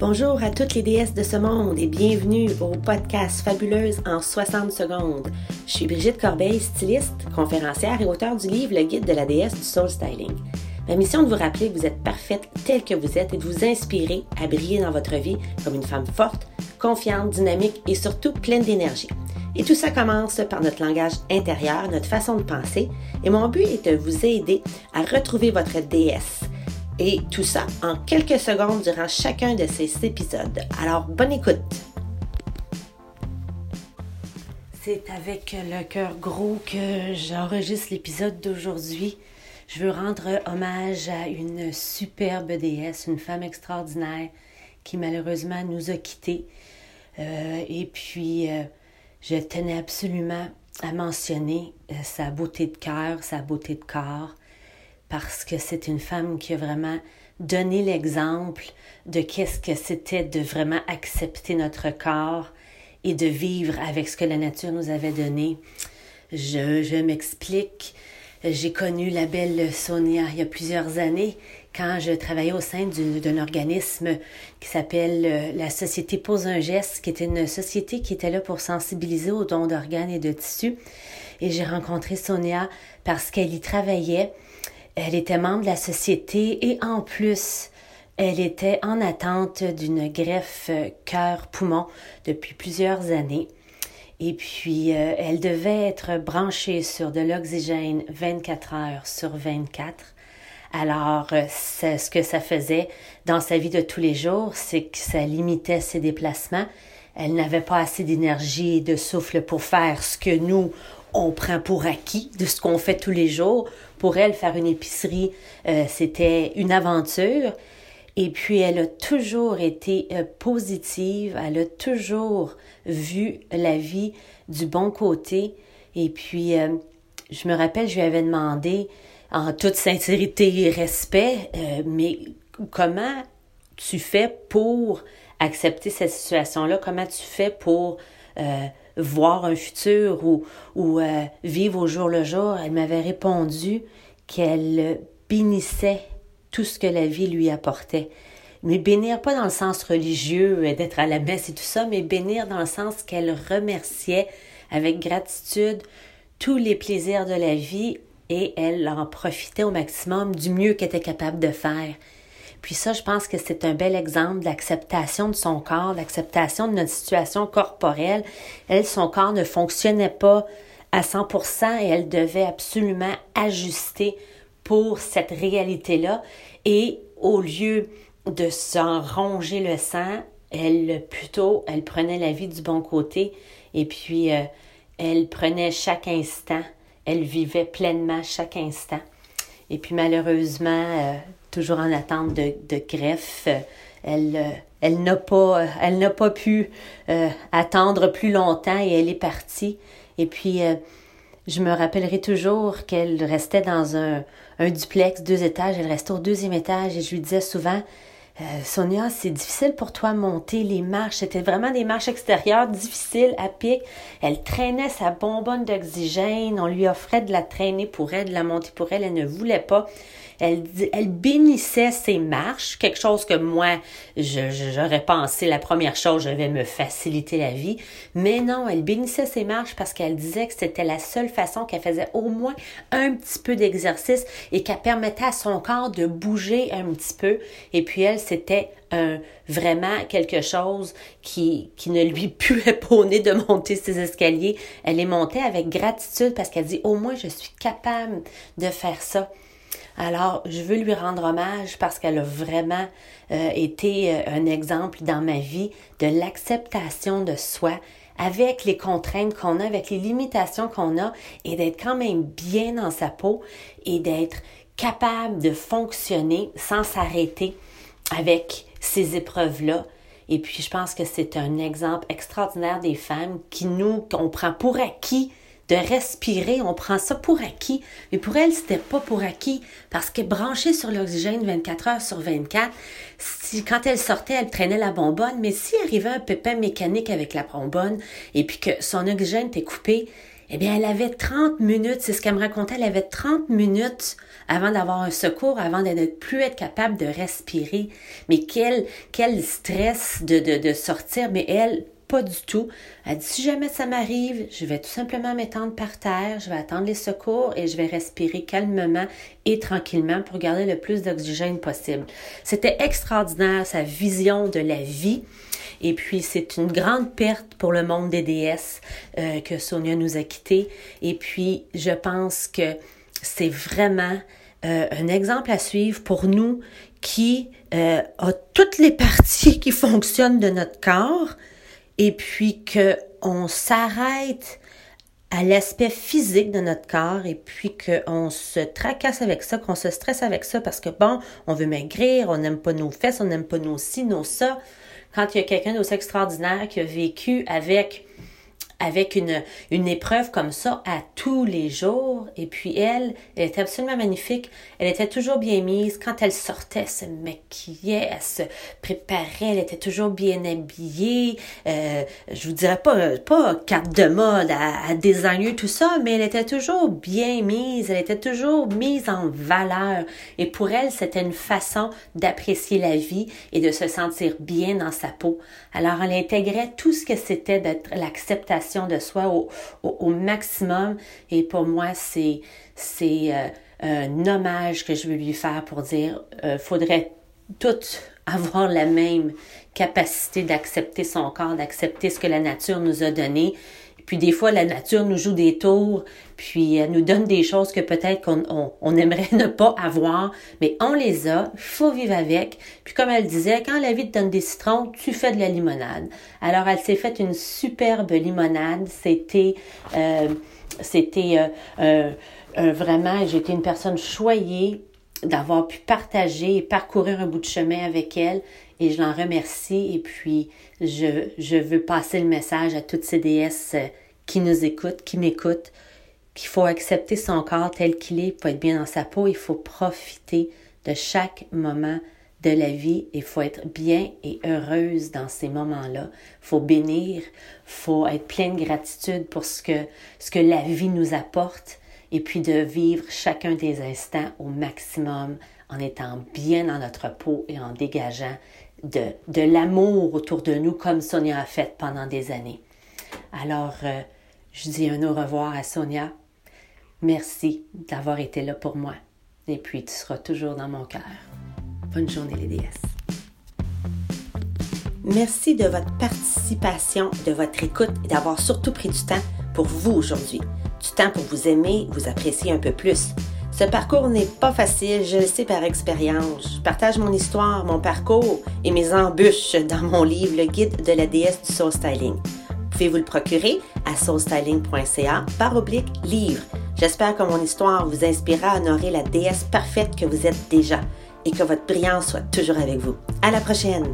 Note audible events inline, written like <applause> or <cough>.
Bonjour à toutes les déesses de ce monde et bienvenue au podcast Fabuleuse en 60 secondes. Je suis Brigitte Corbeil, styliste, conférencière et auteure du livre Le guide de la déesse du soul styling. Ma mission de vous rappeler que vous êtes parfaite telle que vous êtes et de vous inspirer à briller dans votre vie comme une femme forte, confiante, dynamique et surtout pleine d'énergie. Et tout ça commence par notre langage intérieur, notre façon de penser. Et mon but est de vous aider à retrouver votre déesse et tout ça en quelques secondes durant chacun de ces épisodes. Alors, bonne écoute! C'est avec le cœur gros que j'enregistre l'épisode d'aujourd'hui. Je veux rendre hommage à une superbe déesse, une femme extraordinaire qui malheureusement nous a quittés. Euh, et puis, euh, je tenais absolument à mentionner euh, sa beauté de cœur, sa beauté de corps, parce que c'est une femme qui a vraiment donné l'exemple de qu'est-ce que c'était de vraiment accepter notre corps et de vivre avec ce que la nature nous avait donné. Je, je m'explique. J'ai connu la belle Sonia il y a plusieurs années quand je travaillais au sein d'un organisme qui s'appelle euh, la Société Pose un geste, qui était une société qui était là pour sensibiliser aux dons d'organes et de tissus. Et j'ai rencontré Sonia parce qu'elle y travaillait elle était membre de la société et en plus, elle était en attente d'une greffe euh, cœur-poumon depuis plusieurs années. Et puis, euh, elle devait être branchée sur de l'oxygène 24 heures sur 24. Alors, euh, ce que ça faisait dans sa vie de tous les jours, c'est que ça limitait ses déplacements. Elle n'avait pas assez d'énergie et de souffle pour faire ce que nous, on prend pour acquis de ce qu'on fait tous les jours. Pour elle, faire une épicerie, euh, c'était une aventure. Et puis, elle a toujours été euh, positive, elle a toujours vu la vie du bon côté. Et puis, euh, je me rappelle, je lui avais demandé, en toute sincérité et respect, mais comment tu fais pour accepter cette situation-là? Comment tu fais pour voir un futur ou, ou euh, vivre au jour le jour, elle m'avait répondu qu'elle bénissait tout ce que la vie lui apportait. Mais bénir pas dans le sens religieux, euh, d'être à la messe et tout ça, mais bénir dans le sens qu'elle remerciait avec gratitude tous les plaisirs de la vie et elle en profitait au maximum du mieux qu'elle était capable de faire. Puis ça, je pense que c'est un bel exemple d'acceptation de son corps, d'acceptation de notre situation corporelle. Elle, son corps ne fonctionnait pas à 100% et elle devait absolument ajuster pour cette réalité-là. Et au lieu de s'en ronger le sang, elle plutôt, elle prenait la vie du bon côté et puis euh, elle prenait chaque instant, elle vivait pleinement chaque instant. Et puis malheureusement, euh, toujours en attente de, greffe. Elle, euh, elle n'a pas, elle n'a pas pu euh, attendre plus longtemps et elle est partie. Et puis, euh, je me rappellerai toujours qu'elle restait dans un, un duplex, deux étages. Elle restait au deuxième étage et je lui disais souvent, Sonia, c'est difficile pour toi monter les marches. C'était vraiment des marches extérieures difficiles à pic. Elle traînait sa bonbonne d'oxygène. On lui offrait de la traîner pour elle, de la monter pour elle. Elle ne voulait pas. Elle, elle bénissait ses marches, quelque chose que moi, j'aurais pensé la première chose, je vais me faciliter la vie. Mais non, elle bénissait ses marches parce qu'elle disait que c'était la seule façon qu'elle faisait au moins un petit peu d'exercice et qu'elle permettait à son corps de bouger un petit peu. Et puis elle, c'était un, vraiment quelque chose qui, ne lui <laughs> puait pas de monter ses escaliers. Elle les montait avec gratitude parce qu'elle dit au moins je suis capable de faire ça. Alors, je veux lui rendre hommage parce qu'elle a vraiment euh, été euh, un exemple dans ma vie de l'acceptation de soi avec les contraintes qu'on a, avec les limitations qu'on a et d'être quand même bien dans sa peau et d'être capable de fonctionner sans s'arrêter avec ces épreuves-là. Et puis, je pense que c'est un exemple extraordinaire des femmes qui nous, qu'on prend pour acquis de respirer, on prend ça pour acquis. Mais pour elle, c'était pas pour acquis parce que branchée sur l'oxygène 24 heures sur 24, si, quand elle sortait, elle traînait la bonbonne, mais s'il arrivait un pépin mécanique avec la bonbonne et puis que son oxygène était coupé, eh bien, elle avait 30 minutes, c'est ce qu'elle me racontait, elle avait 30 minutes avant d'avoir un secours, avant de ne plus être capable de respirer. Mais quel, quel stress de, de, de sortir. Mais elle, pas du tout. Elle dit, si jamais ça m'arrive, je vais tout simplement m'étendre par terre, je vais attendre les secours et je vais respirer calmement et tranquillement pour garder le plus d'oxygène possible. C'était extraordinaire, sa vision de la vie. Et puis, c'est une grande perte pour le monde des déesses euh, que Sonia nous a quittés. Et puis, je pense que c'est vraiment euh, un exemple à suivre pour nous qui euh, toutes les parties qui fonctionnent de notre corps et puis qu'on s'arrête à l'aspect physique de notre corps et puis qu'on se tracasse avec ça, qu'on se stresse avec ça parce que bon, on veut maigrir, on n'aime pas nos fesses, on n'aime pas nos ci, nos ça. Quand il y a quelqu'un d'aussi extraordinaire qui a vécu avec avec une, une épreuve comme ça à tous les jours. Et puis elle, elle était absolument magnifique. Elle était toujours bien mise. Quand elle sortait, elle se maquillait, elle se préparait, elle était toujours bien habillée. Euh, je vous dirais pas, pas carte de mode à, à designer tout ça, mais elle était toujours bien mise. Elle était toujours mise en valeur. Et pour elle, c'était une façon d'apprécier la vie et de se sentir bien dans sa peau. Alors elle intégrait tout ce que c'était d'être l'acceptation de soi au, maximum. Et pour moi, c'est, c'est euh, un hommage que je veux lui faire pour dire, euh, faudrait toutes <laughs> avoir la même capacité d'accepter son corps, d'accepter ce que la nature nous a donné puis des fois, la nature nous joue des tours, puis elle nous donne des choses que peut-être qu'on on, aimerait <laughs> ne pas avoir, mais on les a, faut vivre avec. Puis comme elle disait, quand la vie te donne des citrons, tu fais de la limonade. Alors elle s'est faite une superbe limonade. C'était, euh, c'était euh, euh, vraiment, j'étais une personne choyée d'avoir pu partager et parcourir un bout de chemin avec elle et je l'en remercie et puis je, veux passer le message à toutes ces déesses euh, qui nous écoutent, qui m'écoutent, qu'il faut accepter son corps tel qu'il est, pour être bien dans sa peau, il faut profiter de chaque moment de la vie, il faut être bien et heureuse dans ces moments-là. Il faut bénir, il faut être plein de gratitude pour ce que, ce que la vie nous apporte et puis de vivre chacun des instants au maximum en étant bien dans notre peau et en dégageant de, de l'amour autour de nous comme Sonia a fait pendant des années. Alors, euh, je dis un au revoir à Sonia. Merci d'avoir été là pour moi. Et puis, tu seras toujours dans mon cœur. Bonne journée, les déesses. Merci de votre participation, de votre écoute et d'avoir surtout pris du temps pour vous aujourd'hui. Du temps pour vous aimer, vous apprécier un peu plus. Ce parcours n'est pas facile, je le sais par expérience. Je partage mon histoire, mon parcours et mes embûches dans mon livre Le guide de la déesse du soul styling. Pouvez-vous le procurer à soulstyling.ca par oblique livre. J'espère que mon histoire vous inspirera à honorer la déesse parfaite que vous êtes déjà et que votre brillance soit toujours avec vous. À la prochaine!